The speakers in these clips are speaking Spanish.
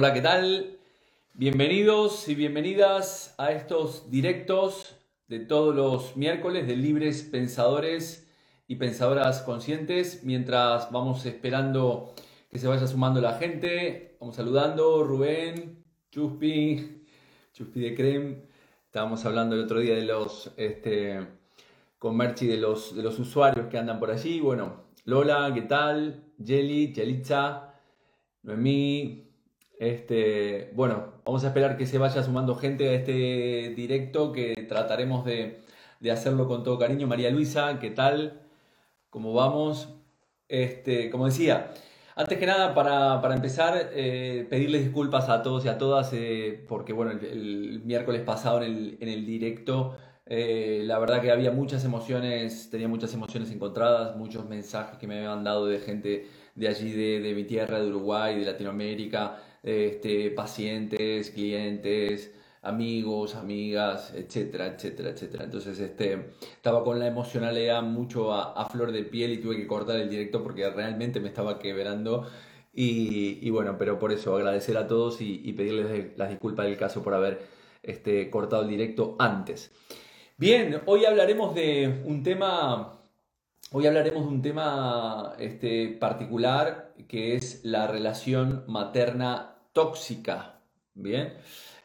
Hola, ¿qué tal? Bienvenidos y bienvenidas a estos directos de todos los miércoles de libres pensadores y pensadoras conscientes. Mientras vamos esperando que se vaya sumando la gente, vamos saludando Rubén, Chuspi, Chuspi de Crem. Estábamos hablando el otro día de los este, con Merchi de los, de los usuarios que andan por allí. Bueno, Lola, ¿qué tal? Jelly, Yelitza, Noemí. Este, bueno, vamos a esperar que se vaya sumando gente a este directo que trataremos de, de hacerlo con todo cariño. María Luisa, ¿qué tal? ¿Cómo vamos? Este, como decía, antes que nada, para, para empezar, eh, pedirles disculpas a todos y a todas, eh, porque bueno, el, miércoles pasado en el, en el directo, eh, la verdad que había muchas emociones, tenía muchas emociones encontradas, muchos mensajes que me habían dado de gente de allí, de, de mi tierra, de Uruguay, de Latinoamérica, este, pacientes, clientes, amigos, amigas, etcétera, etcétera, etcétera. Entonces, este, estaba con la emocionalidad mucho a, a, flor de piel y tuve que cortar el directo porque realmente me estaba quebrando. Y, y bueno, pero por eso agradecer a todos y, y, pedirles las disculpas del caso por haber este, cortado el directo antes. Bien, hoy hablaremos de un tema. Hoy hablaremos de un tema este, particular que es la relación materna tóxica. Bien.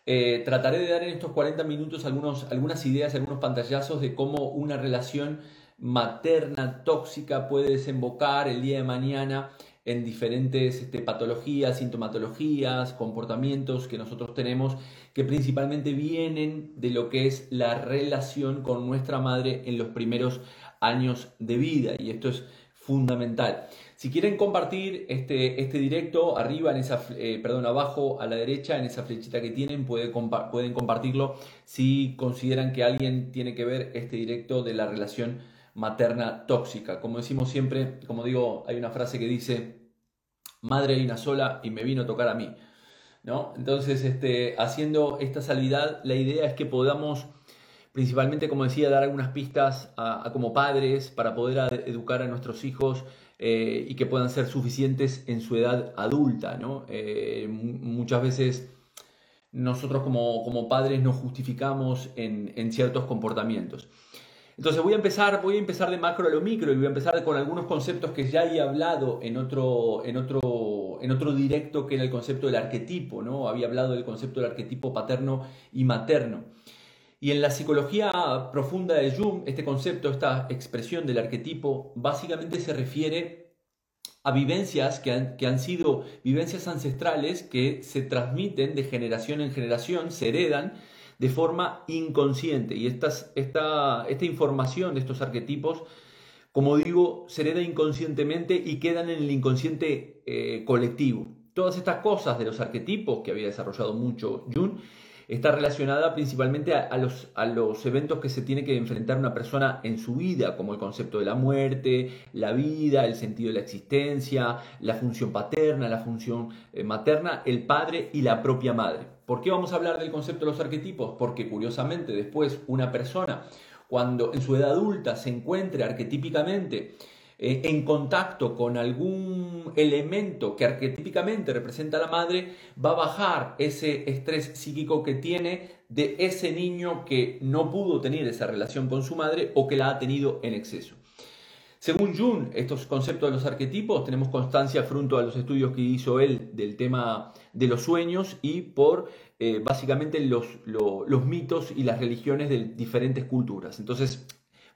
Eh, trataré de dar en estos 40 minutos algunos, algunas ideas, algunos pantallazos de cómo una relación materna tóxica puede desembocar el día de mañana en diferentes este, patologías, sintomatologías, comportamientos que nosotros tenemos que principalmente vienen de lo que es la relación con nuestra madre en los primeros años de vida y esto es fundamental. Si quieren compartir este, este directo, arriba en esa, eh, perdón, abajo a la derecha, en esa flechita que tienen, pueden compartirlo si consideran que alguien tiene que ver este directo de la relación materna tóxica. Como decimos siempre, como digo, hay una frase que dice, madre hay una sola y me vino a tocar a mí. ¿No? Entonces, este, haciendo esta salvedad, la idea es que podamos principalmente, como decía, dar algunas pistas a como padres para poder educar a nuestros hijos eh, y que puedan ser suficientes en su edad adulta. ¿no? Eh, muchas veces nosotros como, como, padres nos justificamos en, en, ciertos comportamientos. Entonces voy a, empezar, voy a empezar de macro a lo micro y voy a empezar con algunos conceptos que ya he hablado en otro, en otro, en otro directo que era el concepto del arquetipo. ¿no? Había hablado del concepto del arquetipo paterno y materno. Y en la psicología profunda de Jung, este concepto, esta expresión del arquetipo, básicamente se refiere a vivencias que han, que han, sido vivencias ancestrales que se transmiten de generación en generación, se heredan de forma inconsciente. Y estas, esta, esta información de estos arquetipos, como digo, se hereda inconscientemente y quedan en el inconsciente eh, colectivo. Todas estas cosas de los arquetipos que había desarrollado mucho Jung, está relacionada principalmente a, los, a, los, eventos que se tiene que enfrentar una persona en su vida, como el concepto de la muerte, la vida, el sentido de la existencia, la función paterna, la función eh, materna, el padre y la propia madre. ¿Por qué vamos a hablar del concepto de los arquetipos? Porque curiosamente después una persona, cuando en su edad adulta se encuentre arquetípicamente eh, en contacto con algún elemento que arquetípicamente representa a la madre, va a bajar ese estrés psíquico que tiene de ese niño que no pudo tener esa relación con su madre o que la ha tenido en exceso. Según Jung, estos conceptos de los arquetipos tenemos constancia fruto a los estudios que hizo él del tema de los sueños y por eh, básicamente los, lo, los mitos y las religiones de diferentes culturas. Entonces,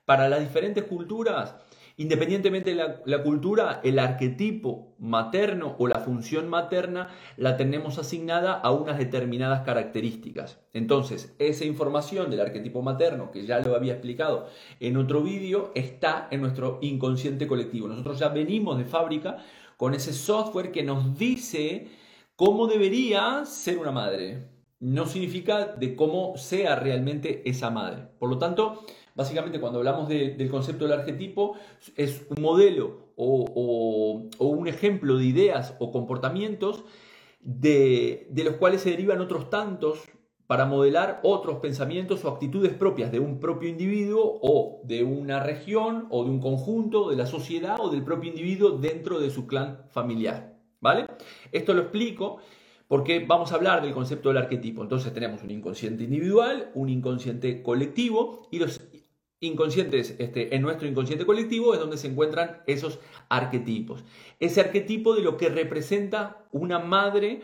para las diferentes culturas, Independientemente de la, cultura, el arquetipo materno o la función materna la tenemos asignada a unas determinadas características. Entonces, esa información del arquetipo materno, que ya lo había explicado en otro vídeo, está en nuestro inconsciente colectivo. Nosotros ya venimos de fábrica con ese software que nos dice cómo debería ser una madre. No significa de cómo sea realmente esa madre. Por lo tanto, Básicamente, cuando hablamos de, del concepto del arquetipo, es un modelo o un ejemplo de ideas o comportamientos de, de, los cuales se derivan otros tantos para modelar otros pensamientos o actitudes propias de un propio individuo o de una región o de un conjunto, de la sociedad o del propio individuo dentro de su clan familiar. ¿Vale? Esto lo explico porque vamos a hablar del concepto del arquetipo. Entonces tenemos un inconsciente individual, un inconsciente colectivo y los inconscientes, este, en nuestro inconsciente colectivo es donde se encuentran esos arquetipos. Ese arquetipo de lo que representa una madre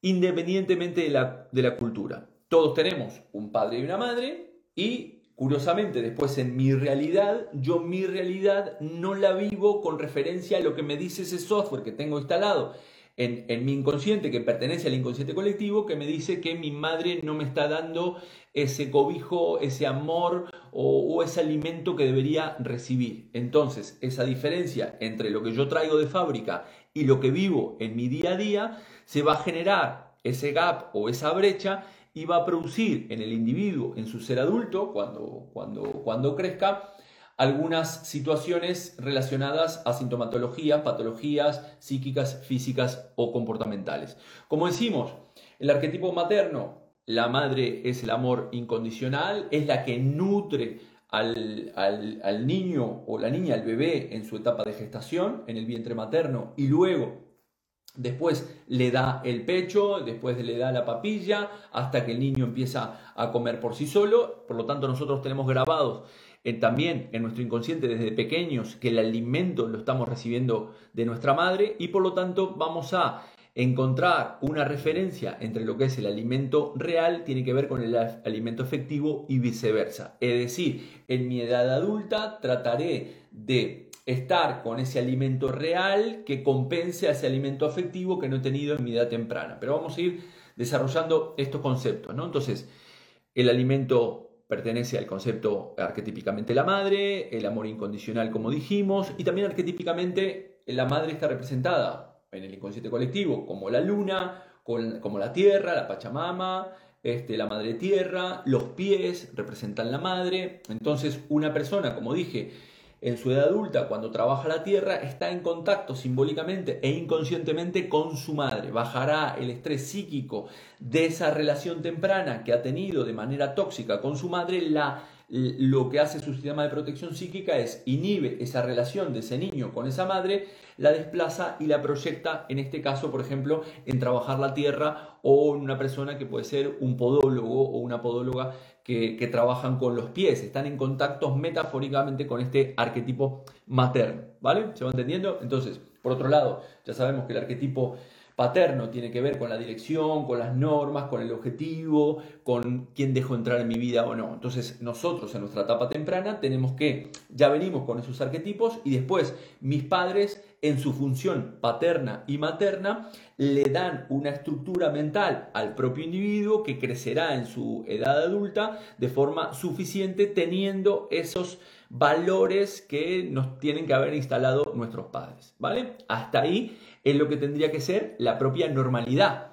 independientemente de la, de la cultura. Todos tenemos un padre y una madre y Curiosamente, después en mi realidad, yo mi realidad no la vivo con referencia a lo que me dice ese software que tengo instalado en, mi inconsciente, que pertenece al inconsciente colectivo, que me dice que mi madre no me está dando ese cobijo, ese amor o, ese alimento que debería recibir. Entonces, esa diferencia entre lo que yo traigo de fábrica y lo que vivo en mi día a día, se va a generar ese gap o esa brecha y va a producir en el individuo, en su ser adulto, cuando, cuando, cuando crezca, algunas situaciones relacionadas a sintomatologías, patologías psíquicas, físicas o comportamentales. Como decimos, el arquetipo materno, la madre es el amor incondicional, es la que nutre al, al, niño o la niña, al bebé en su etapa de gestación, en el vientre materno, y luego Después le da el pecho, después le da la papilla, hasta que el niño empieza a comer por sí solo. Por lo tanto, nosotros tenemos grabados también en nuestro inconsciente desde pequeños que el alimento lo estamos recibiendo de nuestra madre y por lo tanto vamos a encontrar una referencia entre lo que es el alimento real tiene que ver con el alimento efectivo y viceversa. Es decir, en mi edad adulta trataré de estar con ese alimento real que compense a ese alimento afectivo que no he tenido en mi edad temprana. Pero vamos a ir desarrollando estos conceptos, ¿no? Entonces, el alimento pertenece al concepto arquetípicamente la madre, el amor incondicional como dijimos, y también arquetípicamente la madre está representada en el inconsciente colectivo como la luna, como la tierra, la Pachamama, este, la madre tierra, los pies representan la madre. Entonces una persona, como dije, en su edad adulta, cuando trabaja la tierra, está en contacto simbólicamente e inconscientemente con su madre. Bajará el estrés psíquico de esa relación temprana que ha tenido de manera tóxica con su madre, la lo que hace su sistema de protección psíquica es inhibe esa relación de ese niño con esa madre, la desplaza y la proyecta, en este caso, por ejemplo, en trabajar la tierra o en una persona que puede ser un podólogo o una podóloga que, que trabajan con los pies, están en contacto metafóricamente con este arquetipo materno, ¿vale? ¿Se va entendiendo? Entonces, por otro lado, ya sabemos que el arquetipo paterno tiene que ver con la dirección, con las normas, con el objetivo, con quién dejo entrar en mi vida o no. Entonces nosotros en nuestra etapa temprana tenemos que, ya venimos con esos arquetipos y después mis padres en su función paterna y materna le dan una estructura mental al propio individuo que crecerá en su edad adulta de forma suficiente teniendo esos valores que nos tienen que haber instalado nuestros padres, ¿vale? Hasta ahí es lo que tendría que ser la propia normalidad.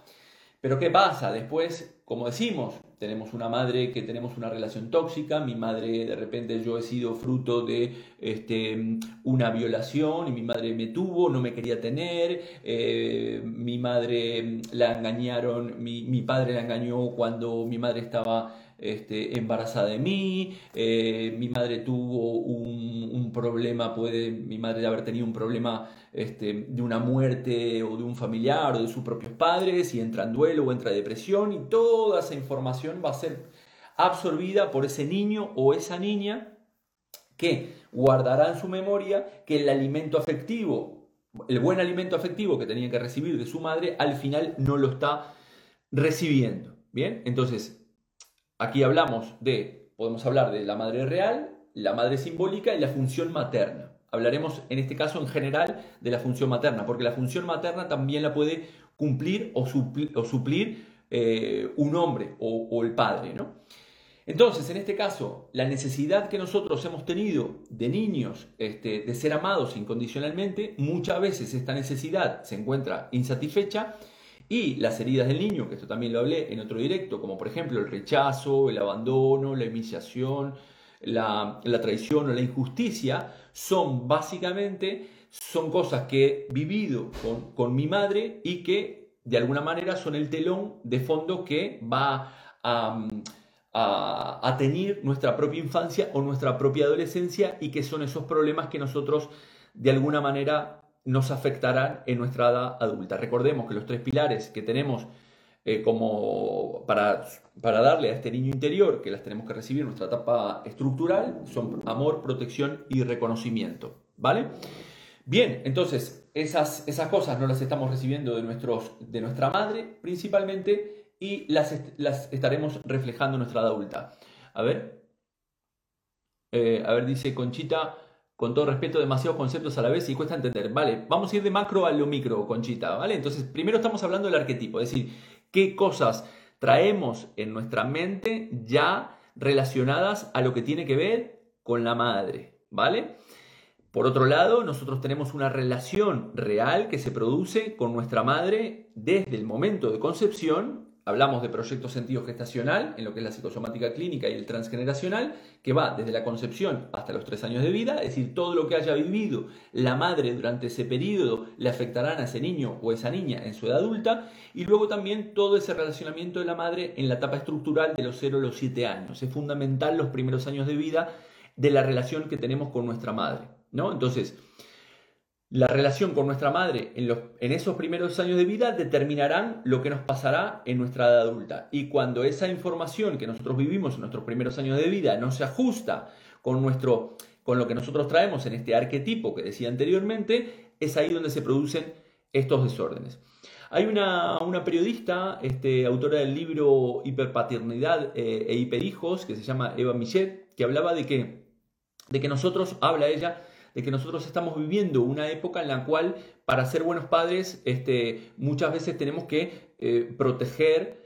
Pero ¿qué pasa? Después, como decimos, tenemos una madre que tenemos una relación tóxica, mi madre de repente yo he sido fruto de este, una violación y mi madre me tuvo, no me quería tener, eh, mi madre la engañaron, mi, mi padre la engañó cuando mi madre estaba este, embarazada de mí, eh, mi madre tuvo un, problema, puede mi madre haber tenido un problema este, de una muerte o de un familiar o de sus propios padres y entra en duelo o entra en depresión y toda esa información va a ser absorbida por ese niño o esa niña que guardará en su memoria que el alimento afectivo, el buen alimento afectivo que tenía que recibir de su madre, al final no lo está recibiendo. Bien, entonces Aquí hablamos de, podemos hablar de la madre real, la madre simbólica y la función materna. Hablaremos en este caso en general de la función materna, porque la función materna también la puede cumplir o suplir, eh, un hombre o, el padre. ¿no? Entonces, en este caso, la necesidad que nosotros hemos tenido de niños este, de ser amados incondicionalmente, muchas veces esta necesidad se encuentra insatisfecha y las heridas del niño, que esto también lo hablé en otro directo, como por ejemplo el rechazo, el abandono, la iniciación, la, traición o la injusticia, son básicamente son cosas que he vivido con, mi madre y que de alguna manera son el telón de fondo que va a, a, a, tener nuestra propia infancia o nuestra propia adolescencia y que son esos problemas que nosotros de alguna manera nos afectarán en nuestra edad adulta. Recordemos que los tres pilares que tenemos eh, como para, para darle a este niño interior, que las tenemos que recibir en nuestra etapa estructural, son amor, protección y reconocimiento. ¿Vale? Bien, entonces esas, esas cosas no las estamos recibiendo de, nuestros, de nuestra madre principalmente y las, las estaremos reflejando en nuestra edad adulta. A ver, eh, a ver, dice Conchita, con todo respeto, demasiados conceptos a la vez y cuesta entender. Vale, vamos a ir de macro a lo micro, Conchita, ¿vale? Entonces, primero estamos hablando del arquetipo, es decir, qué cosas traemos en nuestra mente ya relacionadas a lo que tiene que ver con la madre, ¿vale? Por otro lado, nosotros tenemos una relación real que se produce con nuestra madre desde el momento de concepción hablamos de proyecto sentido gestacional, en lo que es la psicosomática clínica y el transgeneracional, que va desde la concepción hasta los tres años de vida, es decir, todo lo que haya vivido la madre durante ese periodo le afectarán a ese niño o esa niña en su edad adulta, y luego también todo ese relacionamiento de la madre en la etapa estructural de los 0 a los 7 años. Es fundamental los primeros años de vida de la relación que tenemos con nuestra madre, ¿no? Entonces, la relación con nuestra madre en, los, esos primeros años de vida determinarán lo que nos pasará en nuestra edad adulta. Y cuando esa información que nosotros vivimos en nuestros primeros años de vida no se ajusta con, nuestro, con lo que nosotros traemos en este arquetipo que decía anteriormente, es ahí donde se producen estos desórdenes. Hay una, periodista, este, autora del libro Hiperpaternidad eh, e Hiperhijos, que se llama Eva Michet, que hablaba de que, de que nosotros, habla ella, de que nosotros estamos viviendo una época en la cual para ser buenos padres este, muchas veces tenemos que eh, proteger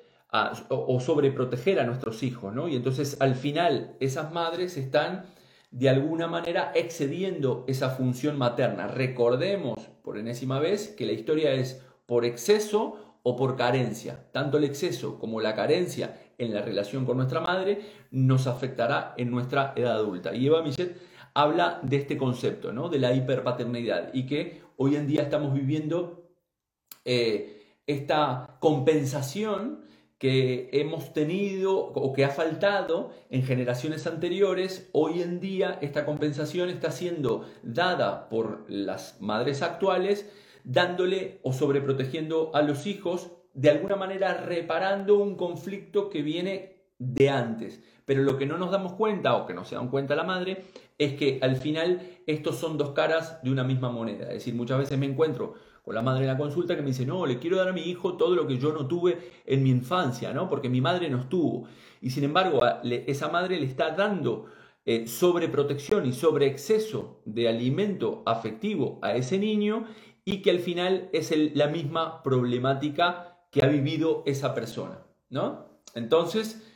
o, sobreproteger a nuestros hijos, ¿no? Y entonces al final esas madres están de alguna manera excediendo esa función materna. Recordemos por enésima vez que la historia es por exceso o por carencia. Tanto el exceso como la carencia en la relación con nuestra madre nos afectará en nuestra edad adulta. Y Eva Michel habla de este concepto, ¿no? de la hiperpaternidad y que hoy en día estamos viviendo eh, esta compensación que hemos tenido o que ha faltado en generaciones anteriores, hoy en día esta compensación está siendo dada por las madres actuales, dándole o sobreprotegiendo a los hijos, de alguna manera reparando un conflicto que viene de antes. Pero lo que no nos damos cuenta o que no se dan cuenta la madre es que al final estos son dos caras de una misma moneda. Es decir, muchas veces me encuentro con la madre en la consulta que me dice, no, le quiero dar a mi hijo todo lo que yo no tuve en mi infancia, ¿no? Porque mi madre no estuvo. Y sin embargo, esa madre le está dando eh, sobreprotección y sobre exceso de alimento afectivo a ese niño y que al final es la misma problemática que ha vivido esa persona, ¿no? Entonces,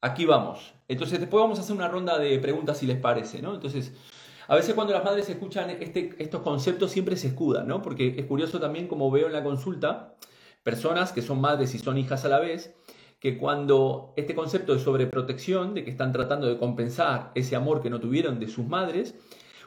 aquí vamos. Entonces después vamos a hacer una ronda de preguntas si les parece, ¿no? Entonces, a veces cuando las madres escuchan este, estos conceptos siempre se escudan, ¿no? Porque es curioso también como veo en la consulta, personas que son madres y son hijas a la vez, que cuando este concepto de sobreprotección, de que están tratando de compensar ese amor que no tuvieron de sus madres,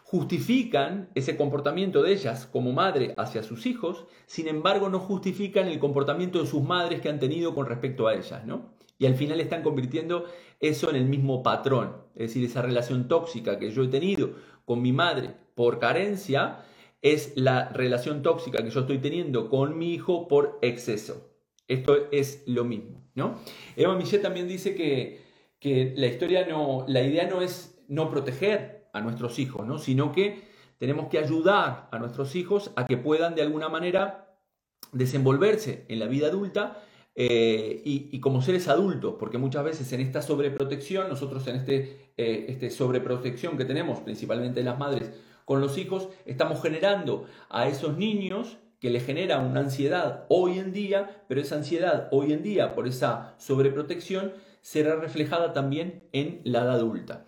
justifican ese comportamiento de ellas como madre hacia sus hijos, sin embargo no justifican el comportamiento de sus madres que han tenido con respecto a ellas, ¿no? Y al final están convirtiendo eso en el mismo patrón. Es decir, esa relación tóxica que yo he tenido con mi madre por carencia es la relación tóxica que yo estoy teniendo con mi hijo por exceso. Esto es lo mismo, ¿no? Eva Michel también dice que, que la historia no, la idea no es no proteger a nuestros hijos, ¿no? Sino que tenemos que ayudar a nuestros hijos a que puedan de alguna manera desenvolverse en la vida adulta eh, y, como seres adultos, porque muchas veces en esta sobreprotección, nosotros en este, eh, este sobreprotección que tenemos, principalmente las madres con los hijos, estamos generando a esos niños que le genera una ansiedad hoy en día, pero esa ansiedad hoy en día por esa sobreprotección será reflejada también en la edad adulta.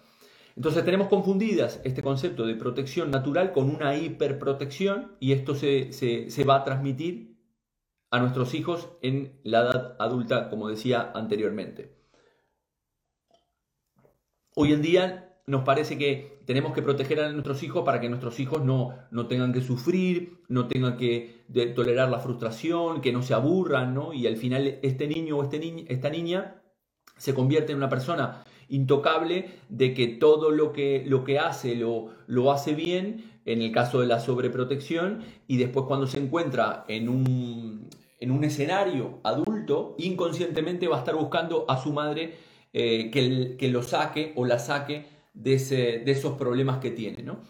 Entonces tenemos confundidas este concepto de protección natural con una hiperprotección y esto se, se va a transmitir a nuestros hijos en la edad adulta, como decía anteriormente. Hoy en día nos parece que tenemos que proteger a nuestros hijos para que nuestros hijos no, no tengan que sufrir, no tengan que tolerar la frustración, que no se aburran, ¿no? Y al final este niño o este esta niña se convierte en una persona intocable de que todo lo que, lo que hace lo, lo hace bien, en el caso de la sobreprotección y después cuando se encuentra en un, en un escenario adulto, inconscientemente va a estar buscando a su madre eh, que, que, lo saque o la saque de, de esos problemas que tiene. ¿no?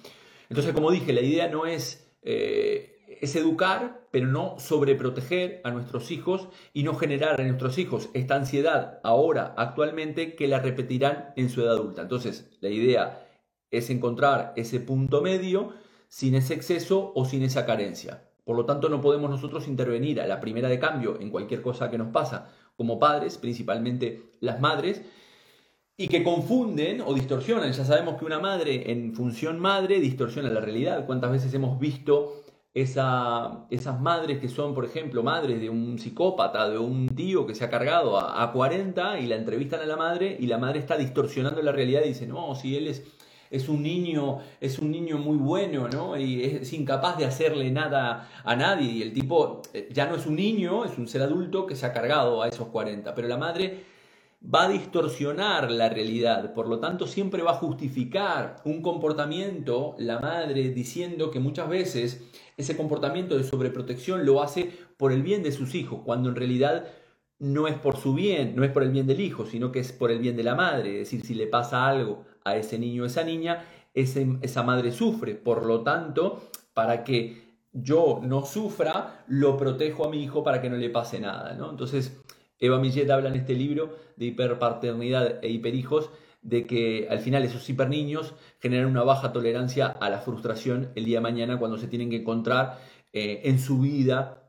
Entonces, como dije, la idea no es, eh, es educar, pero no sobreproteger a nuestros hijos y no generar en nuestros hijos esta ansiedad ahora, actualmente, que la repetirán en su edad adulta. Entonces, la idea es encontrar ese punto medio sin ese exceso o sin esa carencia. Por lo tanto, no podemos nosotros intervenir a la primera de cambio en cualquier cosa que nos pasa como padres, principalmente las madres, y que confunden o distorsionan. Ya sabemos que una madre en función madre distorsiona la realidad. ¿Cuántas veces hemos visto esa, esas madres que son, por ejemplo, madres de un psicópata, de un tío que se ha cargado a, a 40 y la entrevistan a la madre y la madre está distorsionando la realidad y dice, no, si él es es un niño, es un niño muy bueno, ¿no? Y es, incapaz de hacerle nada a nadie. Y el tipo eh, ya no es un niño, es un ser adulto que se ha cargado a esos 40. Pero la madre va a distorsionar la realidad, por lo tanto siempre va a justificar un comportamiento, la madre, diciendo que muchas veces ese comportamiento de sobreprotección lo hace por el bien de sus hijos, cuando en realidad no es por su bien, no es por el bien del hijo, sino que es por el bien de la madre. Es decir, si le pasa algo a ese niño o esa niña, esa madre sufre. Por lo tanto, para que yo no sufra, lo protejo a mi hijo para que no le pase nada. ¿no? Entonces, Eva Millet habla en este libro de hiperpaternidad e hiperhijos de que al final esos hiperniños generan una baja tolerancia a la frustración el día de mañana cuando se tienen que encontrar eh, en su vida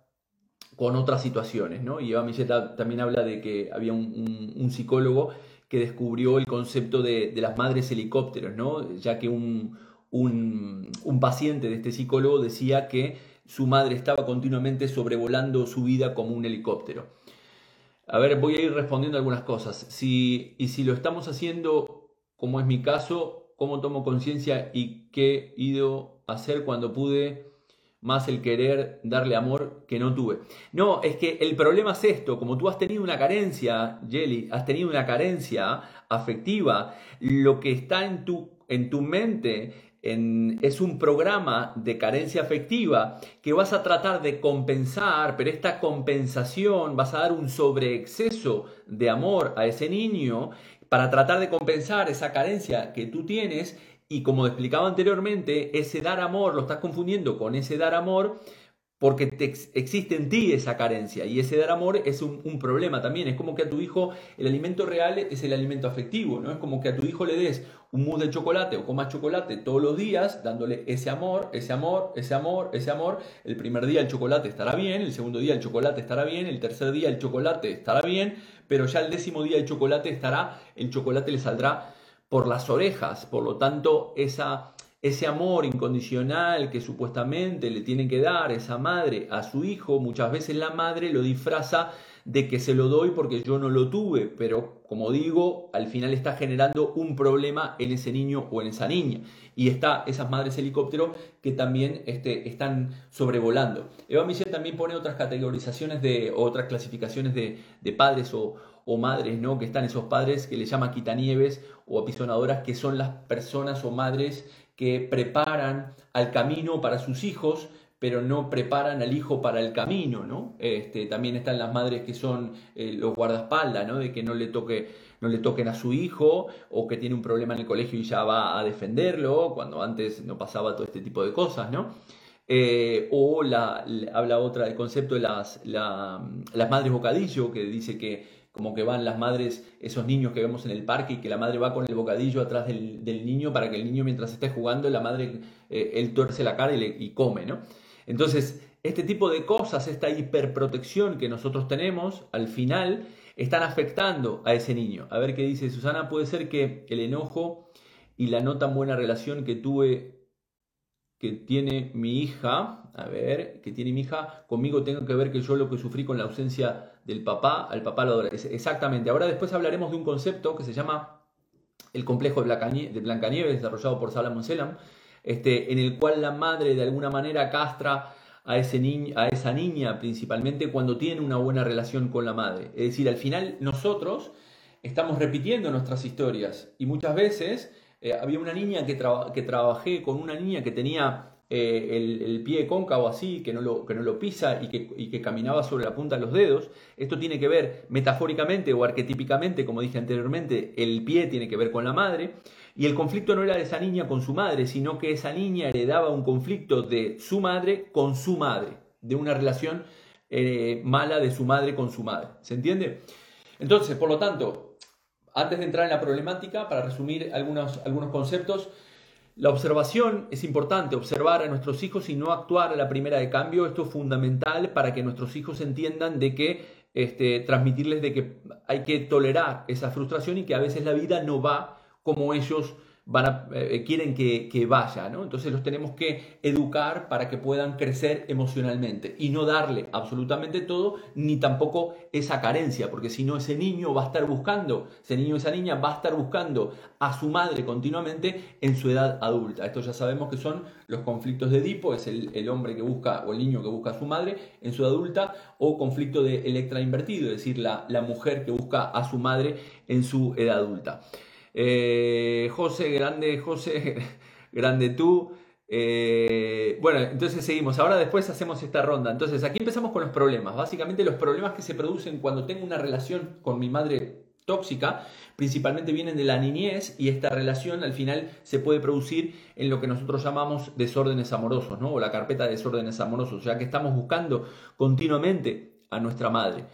con otras situaciones, ¿no? Y Eva Milleta también habla de que había un, psicólogo que descubrió el concepto de, las madres helicópteros, ¿no? Ya que un, un, paciente de este psicólogo decía que su madre estaba continuamente sobrevolando su vida como un helicóptero. A ver, voy a ir respondiendo algunas cosas. Si, y si lo estamos haciendo, como es mi caso, ¿cómo tomo conciencia y qué he ido a hacer cuando pude más el querer darle amor que no tuve. No, es que el problema es esto, como tú has tenido una carencia, Jelly, has tenido una carencia afectiva, lo que está en tu, en tu mente en, es un programa de carencia afectiva que vas a tratar de compensar, pero esta compensación vas a dar un sobreexceso de amor a ese niño para tratar de compensar esa carencia que tú tienes y como explicaba anteriormente, ese dar amor lo estás confundiendo con ese dar amor porque existe en ti esa carencia y ese dar amor es un, problema también. Es como que a tu hijo el alimento real es el alimento afectivo, ¿no? Es como que a tu hijo le des un mousse de chocolate o comas chocolate todos los días, dándole ese amor, ese amor, ese amor, ese amor. El primer día el chocolate estará bien, el segundo día el chocolate estará bien, el tercer día el chocolate estará bien, pero ya el décimo día el chocolate estará, el chocolate le saldrá por las orejas. Por lo tanto, esa, ese amor incondicional que supuestamente le tiene que dar esa madre a su hijo, muchas veces la madre lo disfraza de que se lo doy porque yo no lo tuve, pero como digo, al final está generando un problema en ese niño o en esa niña. Y está esas madres helicóptero que también este, están sobrevolando. Eva Michel también pone otras categorizaciones de, otras clasificaciones de, de padres o, o madres, ¿no? Que están esos padres que le llama quitanieves o apisonadoras, que son las personas o madres que preparan al camino para sus hijos, pero no preparan al hijo para el camino, ¿no? Este, también están las madres que son eh, los guardaespaldas, ¿no? De que no le toque, no le toquen a su hijo, o que tiene un problema en el colegio y ya va a defenderlo, cuando antes no pasaba todo este tipo de cosas, ¿no? Eh, o la, habla otra del concepto de las, las madres bocadillo, que dice que como que van las madres, esos niños que vemos en el parque y que la madre va con el bocadillo atrás del, niño para que el niño mientras esté jugando, la madre, eh, él tuerce la cara y, y come, ¿no? Entonces, este tipo de cosas, esta hiperprotección que nosotros tenemos, al final, están afectando a ese niño. A ver qué dice Susana, puede ser que el enojo y la no tan buena relación que tuve que tiene mi hija, a ver, que tiene mi hija, conmigo tenga que ver que yo lo que sufrí con la ausencia del papá, al papá lo. Exactamente. Ahora después hablaremos de un concepto que se llama el complejo de Blancanieves, desarrollado por Salomon Selam, este, en el cual la madre de alguna manera castra a, ese a esa niña principalmente cuando tiene una buena relación con la madre. Es decir, al final nosotros estamos repitiendo nuestras historias y muchas veces eh, había una niña que, que trabajé con una niña que tenía eh, el, pie cóncavo así, que no lo, que no lo pisa y que, y que, caminaba sobre la punta de los dedos. Esto tiene que ver metafóricamente o arquetípicamente, como dije anteriormente, el pie tiene que ver con la madre. Y el conflicto no era de esa niña con su madre, sino que esa niña heredaba un conflicto de su madre con su madre, de una relación eh, mala de su madre con su madre. ¿Se entiende? Entonces, por lo tanto, antes de entrar en la problemática, para resumir algunos, algunos conceptos, la observación es importante, observar a nuestros hijos y no actuar a la primera de cambio. Esto es fundamental para que nuestros hijos entiendan de que este, transmitirles de que hay que tolerar esa frustración y que a veces la vida no va como ellos van eh, quieren que, que vaya, ¿no? Entonces los tenemos que educar para que puedan crecer emocionalmente y no darle absolutamente todo, ni tampoco esa carencia, porque si no ese niño va a estar buscando, ese niño o esa niña va a estar buscando a su madre continuamente en su edad adulta. Esto ya sabemos que son los conflictos de Edipo, es el, hombre que busca o el niño que busca a su madre en su edad adulta, o conflicto de Electra invertido, es decir, la, la mujer que busca a su madre en su edad adulta. Eh, José, grande, José, grande tú. Eh, bueno, entonces seguimos. Ahora después hacemos esta ronda. Entonces aquí empezamos con los problemas. Básicamente los problemas que se producen cuando tengo una relación con mi madre tóxica, principalmente vienen de la niñez y esta relación al final se puede producir en lo que nosotros llamamos desórdenes amorosos, ¿no? O la carpeta de desórdenes amorosos, ya que estamos buscando continuamente a nuestra madre.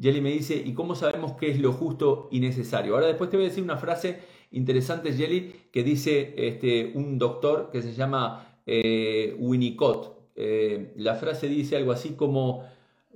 Jelly me dice, ¿y cómo sabemos qué es lo justo y necesario? Ahora después te voy a decir una frase interesante, Jelly, que dice este, un doctor que se llama eh, Winnicott. Eh, la frase dice algo así como,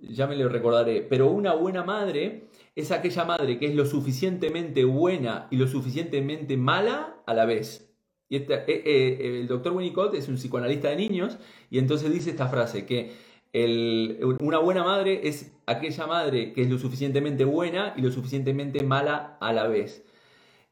ya me lo recordaré, pero una buena madre es aquella madre que es lo suficientemente buena y lo suficientemente mala a la vez. Y eh, el doctor Winnicott es un psicoanalista de niños y entonces dice esta frase, que una buena madre es aquella madre que es lo suficientemente buena y lo suficientemente mala a la vez.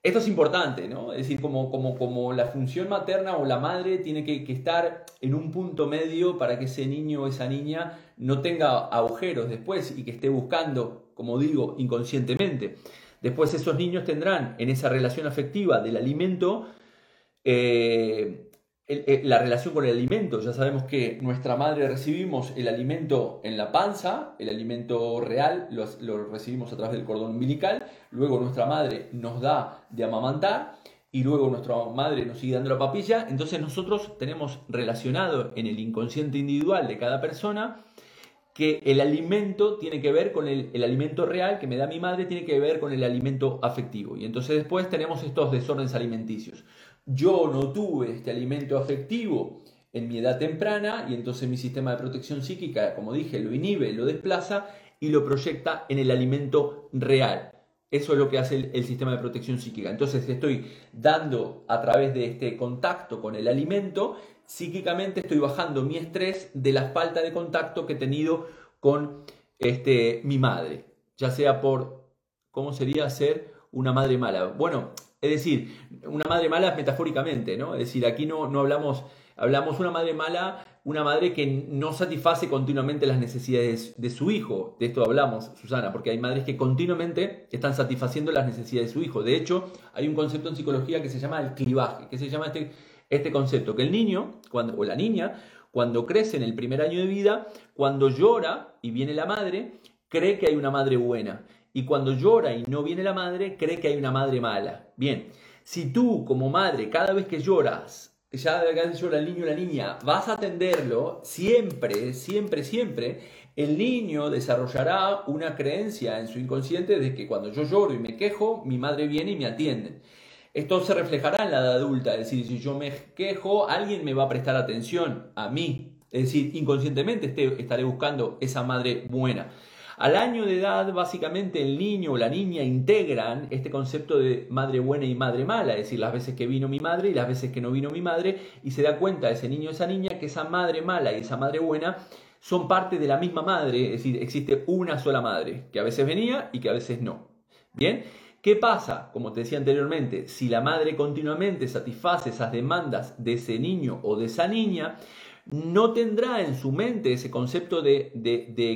Esto es importante, ¿no? Es decir, como, como, como la función materna o la madre tiene que, estar en un punto medio para que ese niño o esa niña no tenga agujeros después y que esté buscando, como digo, inconscientemente. Después esos niños tendrán en esa relación afectiva del alimento eh, la relación con el alimento. Ya sabemos que nuestra madre recibimos el alimento en la panza, el alimento real lo, recibimos a través del cordón umbilical, luego nuestra madre nos da de amamantar y luego nuestra madre nos sigue dando la papilla. Entonces nosotros tenemos relacionado en el inconsciente individual de cada persona que el alimento tiene que ver con el, el, alimento real que me da mi madre, tiene que ver con el alimento afectivo. Y entonces después tenemos estos desórdenes alimenticios yo no tuve este alimento afectivo en mi edad temprana y entonces mi sistema de protección psíquica, como dije, lo inhibe, lo desplaza y lo proyecta en el alimento real. Eso es lo que hace el, sistema de protección psíquica. Entonces estoy dando a través de este contacto con el alimento, psíquicamente estoy bajando mi estrés de la falta de contacto que he tenido con este, mi madre, ya sea por, ¿cómo sería ser una madre mala? Bueno, es decir, una madre mala metafóricamente, ¿no? Es decir, aquí no, no hablamos, hablamos una madre mala, una madre que no satisface continuamente las necesidades de su hijo. De esto hablamos, Susana, porque hay madres que continuamente están satisfaciendo las necesidades de su hijo. De hecho, hay un concepto en psicología que se llama el clivaje, que se llama este, este concepto, que el niño cuando, o la niña, cuando crece en el primer año de vida, cuando llora y viene la madre, cree que hay una madre buena y cuando llora y no viene la madre, cree que hay una madre mala. Bien, si tú como madre, cada vez que lloras, ya cada vez llora el niño o la niña, vas a atenderlo, siempre, siempre, siempre, el niño desarrollará una creencia en su inconsciente de que cuando yo lloro y me quejo, mi madre viene y me atiende. Esto se reflejará en la edad adulta, es decir, si yo me quejo, alguien me va a prestar atención a mí. Es decir, inconscientemente estaré buscando esa madre buena. Al año de edad, básicamente el niño o la niña integran este concepto de madre buena y madre mala, es decir, las veces que vino mi madre y las veces que no vino mi madre, y se da cuenta ese niño o esa niña que esa madre mala y esa madre buena son parte de la misma madre, es decir, existe una sola madre, que a veces venía y que a veces no. Bien, ¿qué pasa? Como te decía anteriormente, si la madre continuamente satisface esas demandas de ese niño o de esa niña, no tendrá en su mente ese concepto de,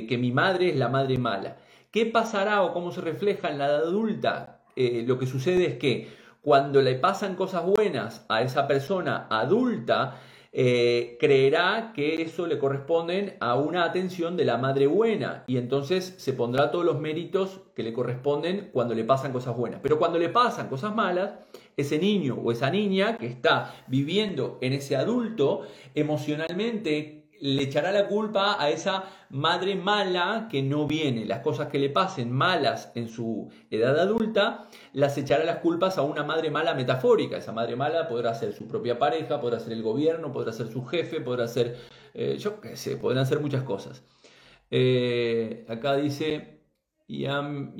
que mi madre es la madre mala. ¿Qué pasará o cómo se refleja en la edad adulta? Eh, lo que sucede es que cuando le pasan cosas buenas a esa persona adulta, eh, creerá que eso le corresponde a una atención de la madre buena y entonces se pondrá todos los méritos que le corresponden cuando le pasan cosas buenas. Pero cuando le pasan cosas malas, ese niño o esa niña que está viviendo en ese adulto emocionalmente le echará la culpa a esa madre mala que no viene. Las cosas que le pasen malas en su edad adulta, las echará las culpas a una madre mala metafórica. Esa madre mala podrá ser su propia pareja, podrá ser el gobierno, podrá ser su jefe, podrá ser, eh, yo qué sé, podrán ser muchas cosas. Eh, acá dice, Yam,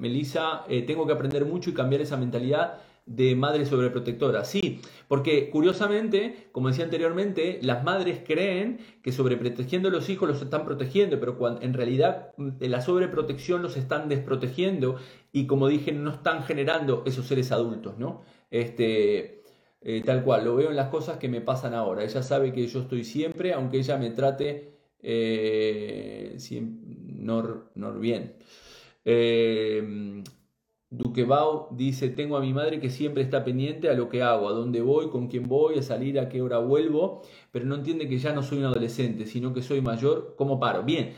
Melissa, eh, tengo que aprender mucho y cambiar esa mentalidad de madre sobreprotectora. Sí, porque curiosamente, como decía anteriormente, las madres creen que sobreprotegiendo a los hijos los están protegiendo, pero cuando en realidad mm, la sobreprotección los están desprotegiendo y como dije, no están generando esos seres adultos, ¿no? Este, eh, tal cual, lo veo en las cosas que me pasan ahora. Ella sabe que yo estoy siempre, aunque ella me trate eh, no, no, bien. Eh, Duquebau dice, tengo a mi madre que siempre está pendiente a lo que hago, a dónde voy, con quién voy, a salir, a qué hora vuelvo, pero no entiende que ya no soy un adolescente, sino que soy mayor, ¿cómo paro? Bien,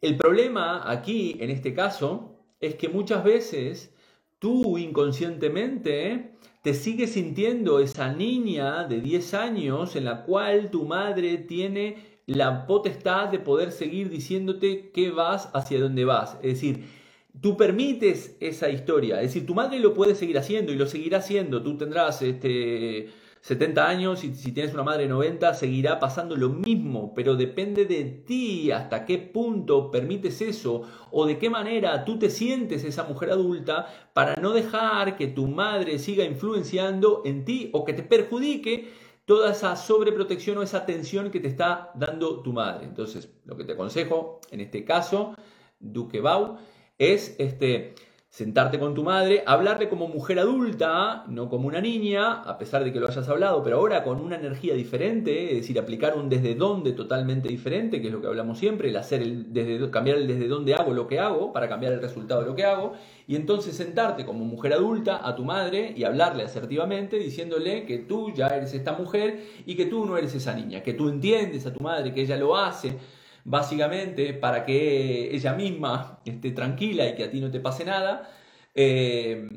el problema aquí, en este caso, es que muchas veces tú inconscientemente te sigues sintiendo esa niña de 10 años en la cual tu madre tiene la potestad de poder seguir diciéndote qué vas, hacia dónde vas. Es decir, tú permites esa historia. Es decir, tu madre lo puede seguir haciendo y lo seguirá haciendo. Tú tendrás este, 70 años y si tienes una madre de 90 seguirá pasando lo mismo, pero depende de ti hasta qué punto permites eso o de qué manera tú te sientes esa mujer adulta para no dejar que tu madre siga influenciando en ti o que te perjudique toda esa sobreprotección o esa atención que te está dando tu madre. Entonces, lo que te aconsejo en este caso, Duque Bau, es este, sentarte con tu madre, hablarle como mujer adulta, no como una niña, a pesar de que lo hayas hablado, pero ahora con una energía diferente, es decir, aplicar un desde dónde totalmente diferente, que es lo que hablamos siempre, el hacer el desde, cambiar el desde dónde hago lo que hago para cambiar el resultado de lo que hago, y entonces sentarte como mujer adulta a tu madre y hablarle asertivamente diciéndole que tú ya eres esta mujer y que tú no eres esa niña, que tú entiendes a tu madre, que ella lo hace básicamente para que ella misma esté tranquila y que a ti no te pase nada, eh,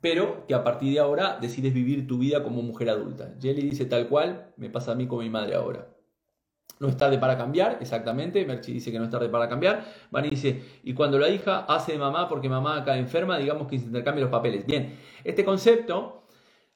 pero que a partir de ahora decides vivir tu vida como mujer adulta. Jelly dice tal cual, me pasa a mí con mi madre ahora. No es tarde para cambiar, exactamente. Merchi dice que no es tarde para cambiar. Vani dice, y cuando la hija hace de mamá porque mamá acá enferma, digamos que se intercambia los papeles. Bien, este concepto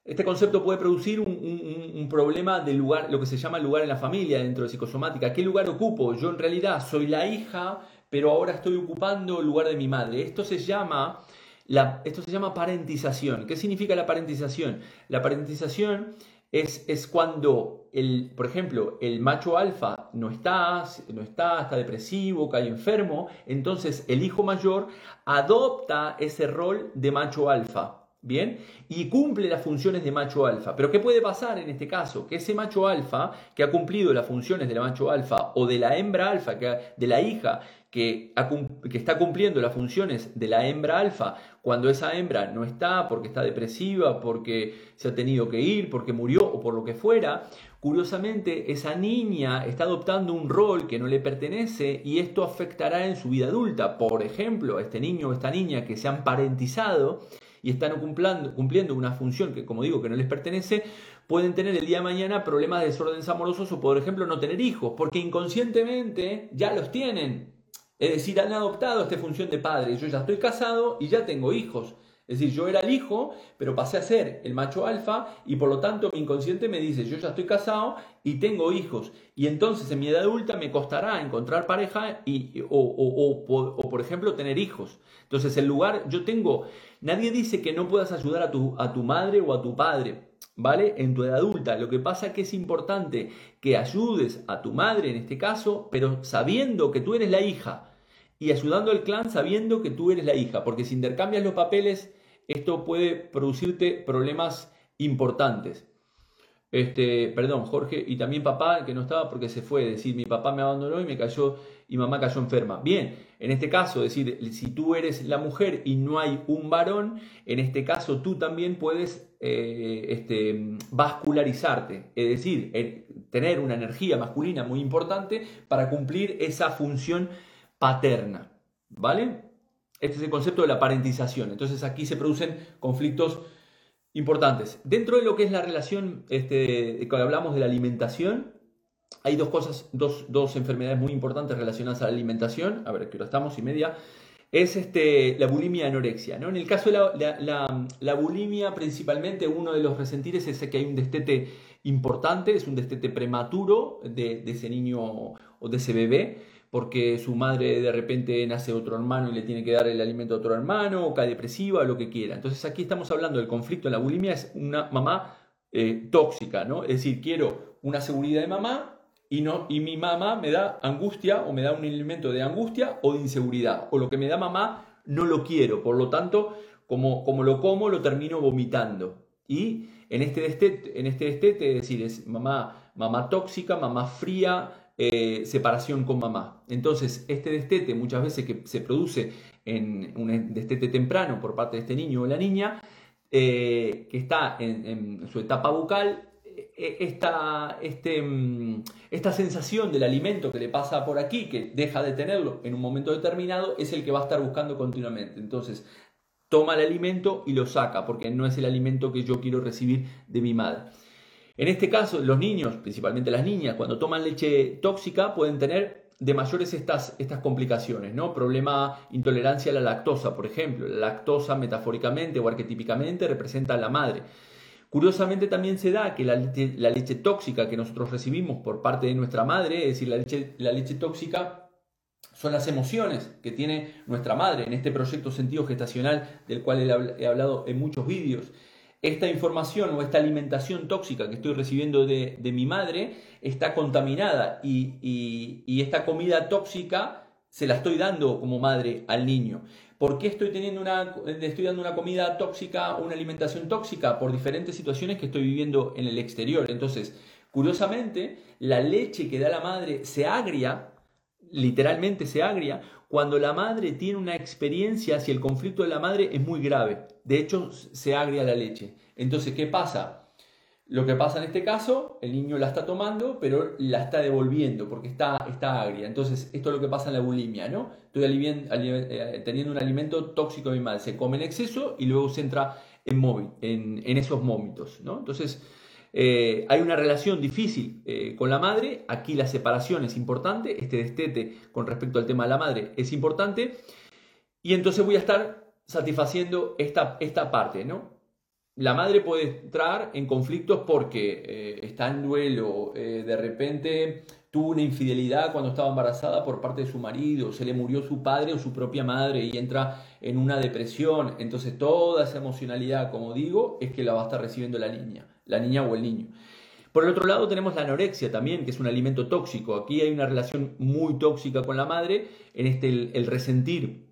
este concepto puede producir un, problema de lugar, lo que se llama lugar en la familia dentro de psicosomática. ¿Qué lugar ocupo? Yo en realidad soy la hija, pero ahora estoy ocupando el lugar de mi madre. Esto se llama, la, esto se llama parentización. ¿Qué significa la parentización? La parentización es, es, cuando, el, por ejemplo, el macho alfa no está, no está, está depresivo, cae enfermo, entonces el hijo mayor adopta ese rol de macho alfa. Bien, y cumple las funciones de macho alfa. Pero ¿qué puede pasar en este caso? Que ese macho alfa, que ha cumplido las funciones del macho alfa o de la hembra alfa, que, de la hija, que, que está cumpliendo las funciones de la hembra alfa, cuando esa hembra no está porque está depresiva, porque se ha tenido que ir, porque murió o por lo que fuera, curiosamente esa niña está adoptando un rol que no le pertenece y esto afectará en su vida adulta. Por ejemplo, este niño o esta niña que se han parentizado, y están cumpliendo, cumpliendo una función que, como digo, que no les pertenece, pueden tener el día de mañana problemas de desórdenes amorosos o, por ejemplo, no tener hijos, porque inconscientemente ya los tienen. Es decir, han adoptado esta función de padre. Yo ya estoy casado y ya tengo hijos. Es decir, yo era el hijo, pero pasé a ser el macho alfa y por lo tanto mi inconsciente me dice, yo ya estoy casado y tengo hijos. Y entonces en mi edad adulta me costará encontrar pareja y, o, o, por ejemplo tener hijos. Entonces el lugar, yo tengo Nadie dice que no puedas ayudar a tu, a tu madre o a tu padre, ¿vale? En tu edad adulta. Lo que pasa es que es importante que ayudes a tu madre en este caso, pero sabiendo que tú eres la hija y ayudando al clan sabiendo que tú eres la hija, porque si intercambias los papeles, esto puede producirte problemas importantes. Este, perdón, Jorge, y también papá, que no estaba porque se fue, es decir, mi papá me abandonó y me cayó y mamá cayó enferma. Bien, en este caso, es decir, si tú eres la mujer y no hay un varón, en este caso tú también puedes eh, este, vascularizarte, es decir, tener una energía masculina muy importante para cumplir esa función paterna. ¿Vale? Este es el concepto de la parentización. Entonces aquí se producen conflictos importantes. Dentro de lo que es la relación, este, cuando hablamos de la alimentación, hay dos cosas, dos, enfermedades muy importantes relacionadas a la alimentación. A ver, que hora estamos y media. Es este, la bulimia y anorexia. ¿no? En el caso de la, bulimia, principalmente uno de los resentires es que hay un destete importante, es un destete prematuro de, de ese niño o de ese bebé porque su madre de repente nace otro hermano y le tiene que dar el alimento a otro hermano, o cae depresiva, o lo que quiera. Entonces aquí estamos hablando del conflicto la bulimia, es una mamá eh, tóxica, ¿no? Es decir, quiero una seguridad de mamá y, no, y mi mamá me da angustia o me da un alimento de angustia o de inseguridad, o lo que me da mamá no lo quiero, por lo tanto, como, como lo como, lo termino vomitando. Y en este destete, en este destete, es decir, es mamá, mamá tóxica, mamá fría, eh, separación con mamá. Entonces, este destete muchas veces que se produce en un destete temprano por parte de este niño o la niña, eh, que está en, su etapa bucal, eh, esta, este, mm, esta sensación del alimento que le pasa por aquí, que deja de tenerlo en un momento determinado, es el que va a estar buscando continuamente. Entonces, toma el alimento y lo saca, porque no es el alimento que yo quiero recibir de mi madre. En este caso, los niños, principalmente las niñas, cuando toman leche tóxica pueden tener de mayores estas, estas complicaciones, ¿no? Problema intolerancia a la lactosa, por ejemplo. La lactosa metafóricamente o arquetípicamente representa a la madre. Curiosamente también se da que la leche, tóxica que nosotros recibimos por parte de nuestra madre, es decir, la leche, la leche tóxica son las emociones que tiene nuestra madre en este proyecto sentido gestacional del cual he hablado en muchos vídeos esta información o esta alimentación tóxica que estoy recibiendo de, mi madre está contaminada y, esta comida tóxica se la estoy dando como madre al niño. ¿Por qué estoy, teniendo una, estoy dando una comida tóxica o una alimentación tóxica? Por diferentes situaciones que estoy viviendo en el exterior. Entonces, curiosamente, la leche que da la madre se agria, literalmente se agria, cuando la madre tiene una experiencia, si el conflicto de la madre es muy grave. De hecho, se agria la leche. Entonces, ¿qué pasa? Lo que pasa en este caso, el niño la está tomando, pero la está devolviendo porque está, está agria. Entonces, esto es lo que pasa en la bulimia, ¿no? Estoy eh, teniendo un alimento tóxico madre. Se come en exceso y luego se entra en, móvil, en esos vómitos, ¿no? Entonces, eh, hay una relación difícil eh, con la madre, aquí la separación es importante, este destete con respecto al tema de la madre es importante, y entonces voy a estar satisfaciendo esta, esta parte, ¿no? La madre puede entrar en conflictos porque eh, está en duelo, de repente tuvo una infidelidad cuando estaba embarazada por parte de su marido, se le murió su padre o su propia madre y entra en una depresión. Entonces toda esa emocionalidad, como digo, es que la va a estar recibiendo la niña la niña o el niño. Por el otro lado tenemos la anorexia también, que es un alimento tóxico. Aquí hay una relación muy tóxica con la madre, en este el, resentir.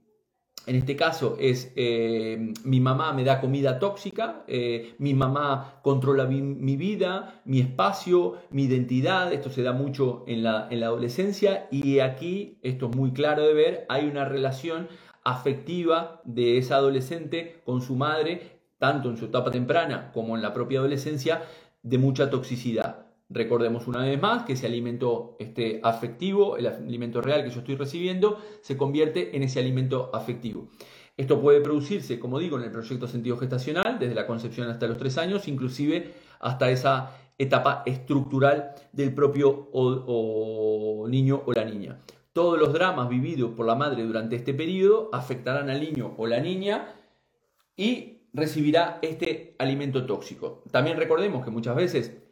En este caso es eh, mi mamá me da comida tóxica, eh, mi mamá controla mi, vida, mi espacio, mi identidad, esto se da mucho en la, en la adolescencia y aquí, esto es muy claro de ver, hay una relación afectiva de esa adolescente con su madre tanto en su etapa temprana como en la propia adolescencia, de mucha toxicidad. Recordemos una vez más que ese alimento este, afectivo, el alimento real que yo estoy recibiendo, se convierte en ese alimento afectivo. Esto puede producirse, como digo, en el proyecto sentido gestacional, desde la concepción hasta los tres años, inclusive hasta esa etapa estructural del propio niño o la niña. Todos los dramas vividos por la madre durante este periodo afectarán al niño o la niña y recibirá este alimento tóxico. También recordemos que muchas veces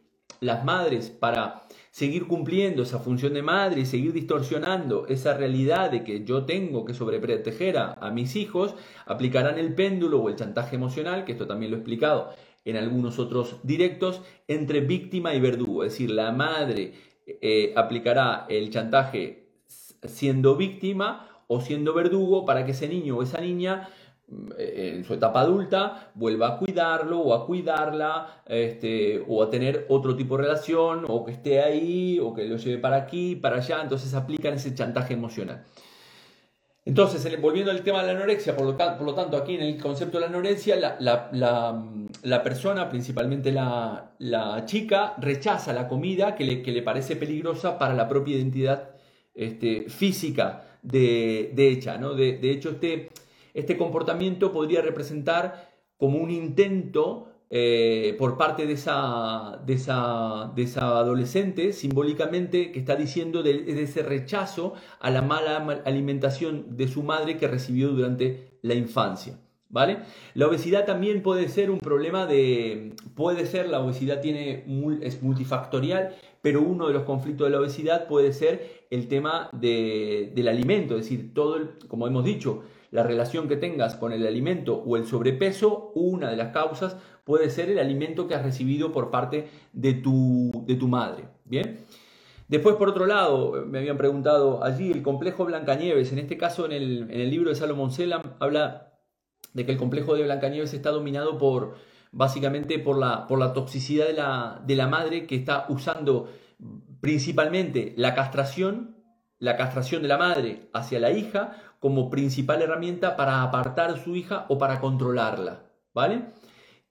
las madres para seguir cumpliendo esa función de madre y seguir distorsionando esa realidad de que yo tengo que sobreproteger a, mis hijos, aplicarán el péndulo o el chantaje emocional, que esto también lo he explicado en algunos otros directos, entre víctima y verdugo. Es decir, la madre eh, aplicará el chantaje siendo víctima o siendo verdugo para que ese niño o esa niña en su etapa adulta vuelva a cuidarlo o a cuidarla este, o a tener otro tipo de relación o que esté ahí o que lo lleve para aquí, para allá, entonces aplican ese chantaje emocional. Entonces, volviendo al tema de la anorexia, por lo, tanto, aquí en el concepto de la anorexia, la, persona, principalmente la, chica, rechaza la comida que le, parece peligrosa para la propia identidad este, física de, de. ¿no? De, hecho, este, este comportamiento podría representar como un intento eh, por parte de esa, de, esa, de esa, adolescente, simbólicamente, que está diciendo de, ese rechazo a la mala alimentación de su madre que recibió durante la infancia. ¿Vale? La obesidad también puede ser un problema de... Puede ser, la obesidad tiene, es multifactorial, pero uno de los conflictos de la obesidad puede ser el tema del alimento, es decir, todo, el, como hemos dicho, la relación que tengas con el alimento o el sobrepeso, una de las causas puede ser el alimento que has recibido por parte de tu, de tu madre. Bien. Después, por otro lado, me habían preguntado allí, el complejo Blancanieves, en este caso en el, libro de Salomón Selam, habla de que el complejo de Blancanieves está dominado por, básicamente, por la, por la toxicidad de la, de la madre que está usando principalmente la castración, la castración de la madre hacia la hija como principal herramienta para apartar a su hija o para controlarla. ¿Vale?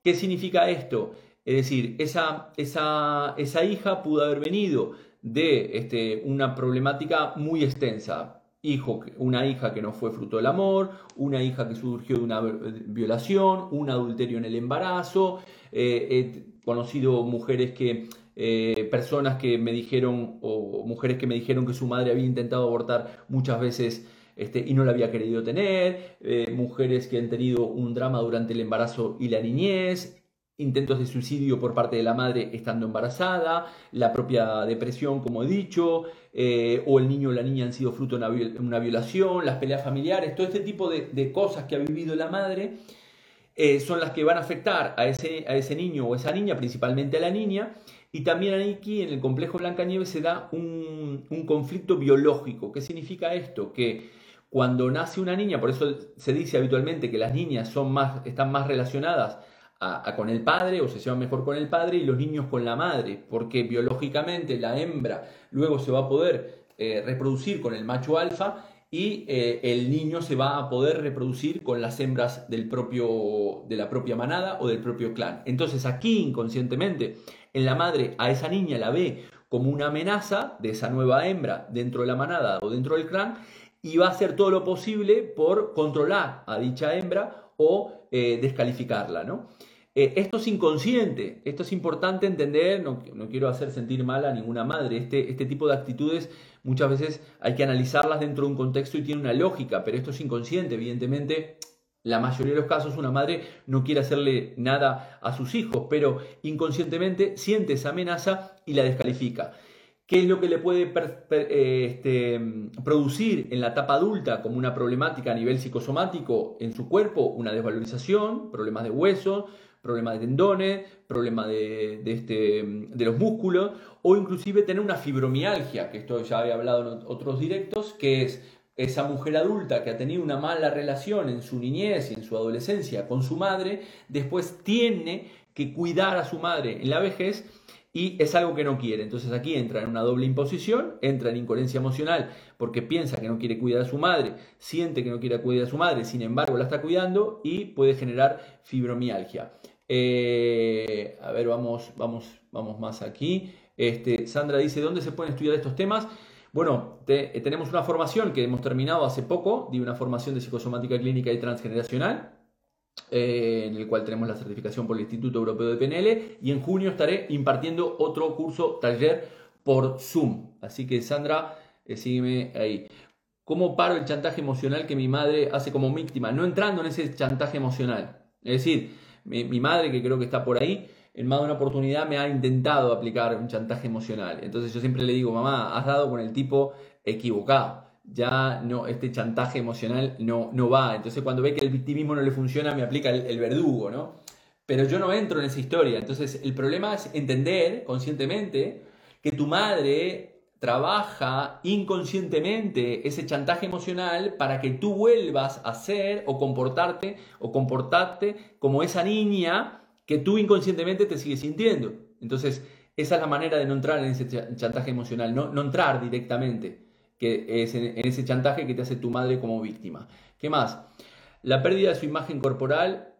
¿Qué significa esto? Es decir, esa, esa, esa hija pudo haber venido de este, una problemática muy extensa. Hijo, una hija que no fue fruto del amor, una hija que surgió de una violación, un adulterio en el embarazo. Eh, he conocido mujeres que, eh, personas que me dijeron, o mujeres que me dijeron que su madre había intentado abortar muchas veces este, y no la había querido tener, eh, mujeres que han tenido un drama durante el embarazo y la niñez, intentos de suicidio por parte de la madre estando embarazada, la propia depresión, como he dicho, eh, o el niño o la niña han sido fruto de una, violación, las peleas familiares, todo este tipo de, cosas que ha vivido la madre. Eh, son las que van a afectar a ese, a ese niño o esa niña, principalmente a la niña, y también aquí en el complejo Blanca Nieves se da un, un conflicto biológico. ¿Qué significa esto? Que cuando nace una niña, por eso se dice habitualmente que las niñas son más, están más relacionadas con el padre o se llevan mejor con el padre y los niños con la madre, porque biológicamente la hembra luego se va a poder eh, reproducir con el macho alfa y eh, el niño se va a poder reproducir con las hembras del propio, de la propia manada o del propio clan. Entonces aquí inconscientemente en la madre a esa niña la ve como una amenaza de esa nueva hembra dentro de la manada o dentro del clan y va a hacer todo lo posible por controlar a dicha hembra o eh, descalificarla. ¿no? Eh, esto es inconsciente, esto es importante entender, no, quiero hacer sentir mal a ninguna madre, este, este tipo de actitudes muchas veces hay que analizarlas dentro de un contexto y tiene una lógica, pero esto es inconsciente, evidentemente. La mayoría de los casos una madre no quiere hacerle nada a sus hijos, pero inconscientemente siente esa amenaza y la descalifica qué es lo que le puede eh, este, producir en la etapa adulta como una problemática a nivel psicosomático en su cuerpo, una desvalorización, problemas de hueso, problemas de tendones, problemas de, este, de los músculos, o inclusive tener una fibromialgia, que esto ya había hablado en otros directos, que es esa mujer adulta que ha tenido una mala relación en su niñez y en su adolescencia con su madre, después tiene que cuidar a su madre en la vejez y es algo que no quiere. Entonces aquí entra en una doble imposición, entra en incoherencia emocional porque piensa que no quiere cuidar a su madre, siente que no quiere cuidar a su madre, sin embargo la está cuidando y puede generar fibromialgia. Eh, a ver, vamos, vamos, vamos más aquí. Este, Sandra dice, ¿dónde se pueden estudiar estos temas? Bueno, tenemos una formación que hemos terminado hace poco, de una formación de psicosomática clínica y transgeneracional, eh, en el cual tenemos la certificación por el Instituto Europeo de PNL y en junio estaré impartiendo otro curso taller por Zoom. Así que Sandra, eh, sígueme ahí. ¿Cómo paro el chantaje emocional que mi madre hace como víctima? No entrando en ese chantaje emocional. Es decir, mi, madre, que creo que está por ahí, en más de una oportunidad me ha intentado aplicar un chantaje emocional. Entonces yo siempre le digo, mamá, has dado con el tipo equivocado ya no, este chantaje emocional no, no va. Entonces cuando ve que el victimismo no le funciona, me aplica el, verdugo, ¿no? Pero yo no entro en esa historia. Entonces el problema es entender conscientemente que tu madre trabaja inconscientemente ese chantaje emocional para que tú vuelvas a ser o comportarte o comportarte como esa niña que tú inconscientemente te sigues sintiendo. Entonces, esa es la manera de no entrar en ese chantaje emocional, no, no entrar directamente que es en, ese chantaje que te hace tu madre como víctima. ¿Qué más? La pérdida de su imagen corporal,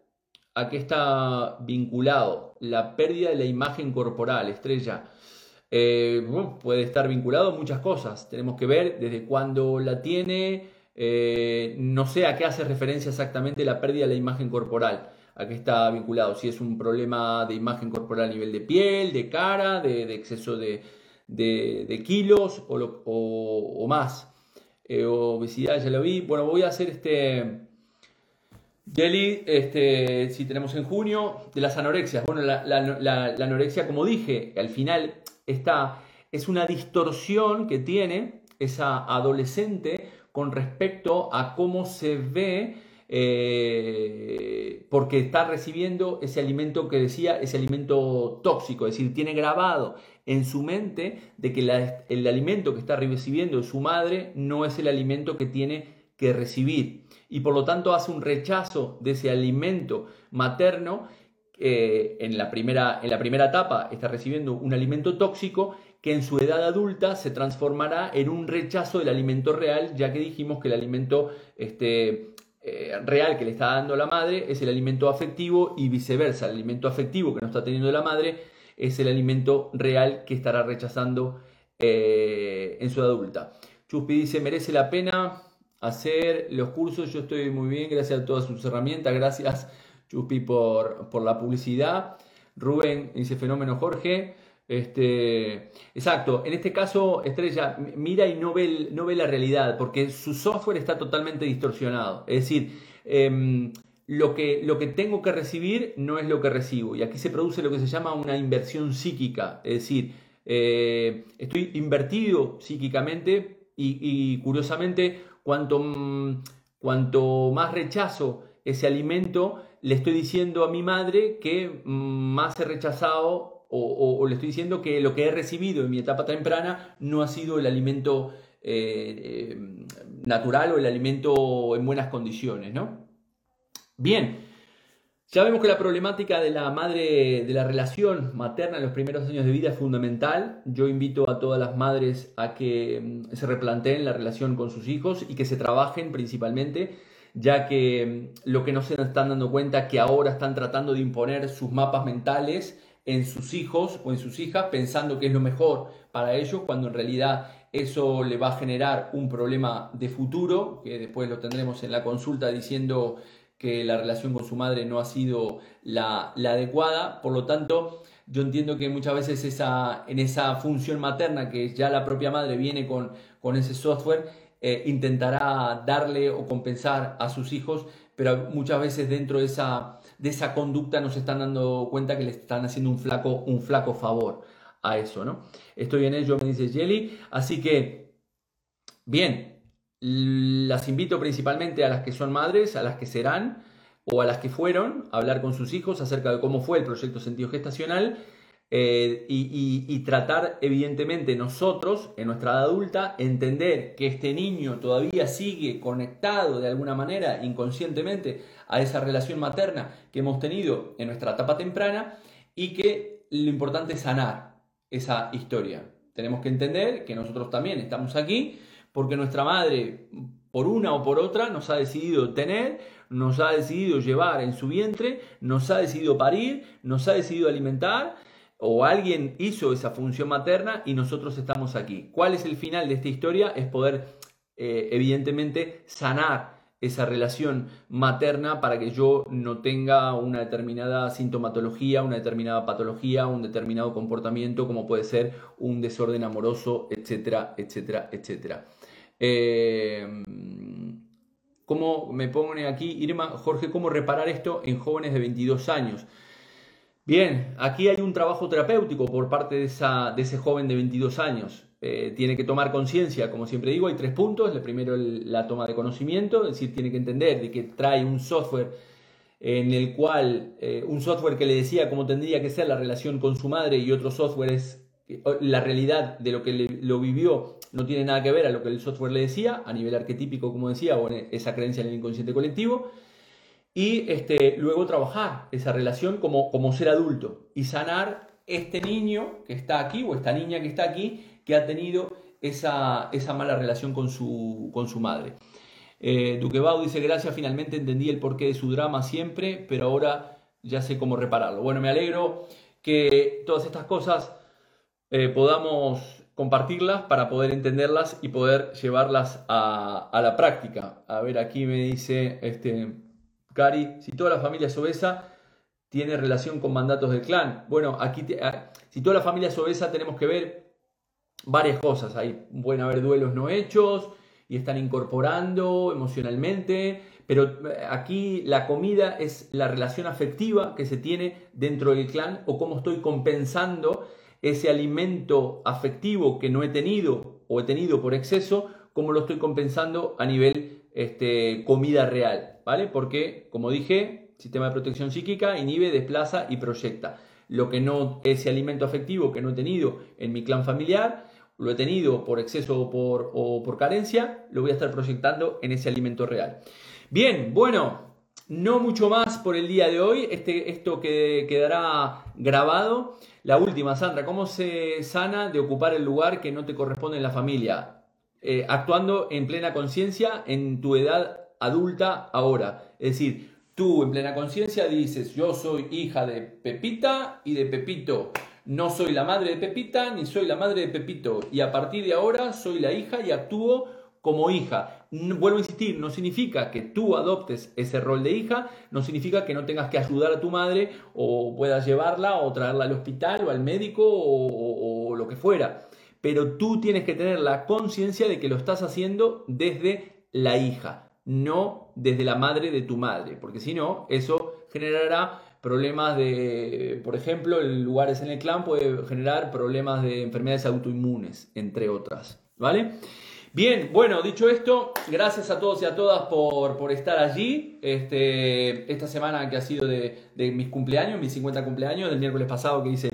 ¿a qué está vinculado? La pérdida de la imagen corporal, estrella. Eh, puede estar vinculado a muchas cosas. Tenemos que ver desde cuándo la tiene, eh, no sé a qué hace referencia exactamente la pérdida de la imagen corporal. ¿A qué está vinculado? Si es un problema de imagen corporal a nivel de piel, de cara, de exceso de, de, kilos o, más. Eh, obesidad, ya lo vi. Bueno, voy a hacer este jelly, este, si tenemos en junio, de las anorexias. Bueno, la, anorexia, como dije, al final está, es una distorsión que tiene esa adolescente con respecto a cómo se ve eh, porque está recibiendo ese alimento que decía, ese alimento tóxico, es decir, tiene grabado en su mente de que el alimento que está recibiendo su madre no es el alimento que tiene que recibir y por lo tanto hace un rechazo de ese alimento materno eh, en, la primera, en la primera etapa está recibiendo un alimento tóxico que en su edad adulta se transformará en un rechazo del alimento real, ya que dijimos que el alimento este, eh, real que le está dando la madre es el alimento afectivo y viceversa. El alimento afectivo que no está teniendo la madre es el alimento real que estará rechazando eh, en su adulta. Chuspi dice, merece la pena hacer los cursos, yo estoy muy bien, gracias a todas sus herramientas, gracias Chuspi por, por la publicidad. Rubén dice, fenómeno Jorge. Este, exacto, en este caso Estrella mira y no ve, no ve la realidad porque su software está totalmente distorsionado. Es decir, em, lo, que, lo que tengo que recibir no es lo que recibo. Y aquí se produce lo que se llama una inversión psíquica. Es decir, eh, estoy invertido psíquicamente y, curiosamente cuanto, cuanto más rechazo ese alimento, le estoy diciendo a mi madre que más he rechazado o, le estoy diciendo que lo que he recibido en mi etapa temprana no ha sido el alimento eh, eh, natural o el alimento en buenas condiciones, ¿no? Bien, ya vemos que la problemática de la madre, de la relación materna en los primeros años de vida es fundamental. Yo invito a todas las madres a que mm, se replanteen la relación con sus hijos y que se trabajen principalmente, ya que mm, lo que no se están dando cuenta es que ahora están tratando de imponer sus mapas mentales en sus hijos o en sus hijas pensando que es lo mejor para ellos, cuando en realidad eso le va a generar un problema de futuro, que después lo tendremos en la consulta diciendo que la relación con su madre no ha sido la, adecuada. Por lo tanto, yo entiendo que muchas veces esa, en esa función materna que ya la propia madre viene con, con ese software, eh, intentará darle o compensar a sus hijos, pero muchas veces dentro de esa de esa conducta nos están dando cuenta que le están haciendo un flaco, un flaco favor a eso, ¿no? Estoy en ello, me dice Jelly. Así que, bien, las invito principalmente a las que son madres, a las que serán o a las que fueron a hablar con sus hijos acerca de cómo fue el proyecto sentido gestacional eh, y, tratar, evidentemente, nosotros, en nuestra edad adulta, entender que este niño todavía sigue conectado de alguna manera, inconscientemente, a esa relación materna que hemos tenido en nuestra etapa temprana y que lo importante es sanar esa historia. Tenemos que entender que nosotros también estamos aquí porque nuestra madre, por una o por otra, nos ha decidido tener, nos ha decidido llevar en su vientre, nos ha decidido parir, nos ha decidido alimentar o alguien hizo esa función materna y nosotros estamos aquí. ¿Cuál es el final de esta historia? Es poder, eh, evidentemente, sanar esa relación materna para que yo no tenga una determinada sintomatología, una determinada patología, un determinado comportamiento, como puede ser un desorden amoroso, etcétera, etcétera, etcétera. Eh, ¿Cómo me pone aquí Irma, Jorge, cómo reparar esto en jóvenes de 22 años? Bien, aquí hay un trabajo terapéutico por parte de, esa, de ese joven de 22 años. Eh, tiene que tomar conciencia, como siempre digo, hay tres puntos. El primero, la toma de conocimiento, es decir, tiene que entender de que trae un software en el cual, eh, un software que le decía cómo tendría que ser la relación con su madre y otro software es la realidad de lo que lo vivió no tiene nada que ver a lo que el software le decía, a nivel arquetípico, como decía, o esa creencia en el inconsciente colectivo y este, luego trabajar esa relación como, como ser adulto y sanar este niño que está aquí o esta niña que está aquí que ha tenido esa, esa mala relación con su, con su madre. Eh, Duquebau dice, gracias, finalmente entendí el porqué de su drama siempre, pero ahora ya sé cómo repararlo. Bueno, me alegro que todas estas cosas eh, podamos compartirlas para poder entenderlas y poder llevarlas a, la práctica. A ver, aquí me dice este, Cari, si toda la familia es tiene relación con mandatos del clan. Bueno, aquí, si toda la familia es obesa, tenemos que ver varias cosas. Hay, pueden haber duelos no hechos y están incorporando emocionalmente, pero eh, aquí la comida es la relación afectiva que se tiene dentro del clan o cómo estoy compensando ese alimento afectivo que no he tenido o he tenido por exceso, cómo lo estoy compensando a nivel este, comida real, ¿vale? Porque, como dije, sistema de protección psíquica inhibe, desplaza y proyecta. Lo que no, ese alimento afectivo que no he tenido en mi clan familiar, lo he tenido por exceso o por, o por carencia, lo voy a estar proyectando en ese alimento real. Bien, bueno, no mucho más por el día de hoy. Este, esto que quedará grabado. La última, Sandra, ¿cómo se sana de ocupar el lugar que no te corresponde en la familia? Eh, actuando en plena conciencia en tu edad adulta ahora. Es decir, tú en plena conciencia dices, yo soy hija de Pepita y de Pepito. No soy la madre de Pepita ni soy la madre de Pepito. Y a partir de ahora soy la hija y actúo como hija. Vuelvo a insistir, no significa que tú adoptes ese rol de hija, no significa que no tengas que ayudar a tu madre o puedas llevarla o traerla al hospital o al médico o, lo que fuera. Pero tú tienes que tener la conciencia de que lo estás haciendo desde la hija, no desde la madre de tu madre, porque si no, eso generará problemas de, por ejemplo, en lugares en el clan puede generar problemas de enfermedades autoinmunes, entre otras, ¿vale? Bien, bueno, dicho esto, gracias a todos y a todas por, estar allí. Este, esta semana que ha sido de, mis cumpleaños, mis 50 cumpleaños, del miércoles pasado que hice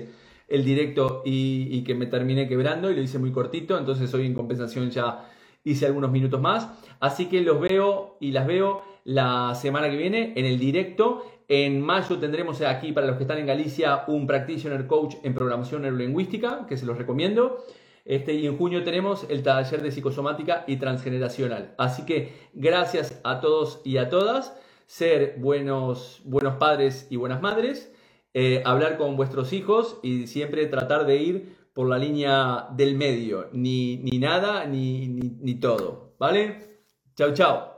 el directo y, que me terminé quebrando y lo hice muy cortito, entonces hoy en compensación ya hice algunos minutos más. Así que los veo y las veo la semana que viene en el directo. En mayo tendremos aquí, para los que están en Galicia, un Practitioner Coach en Programación Neurolingüística, que se los recomiendo. Este, y en junio tenemos el taller de psicosomática y transgeneracional. Así que gracias a todos y a todas. Ser buenos, buenos padres y buenas madres. Eh, hablar con vuestros hijos y siempre tratar de ir por la línea del medio. Ni, ni nada ni, ni, ni todo. ¿Vale? Chao, chao.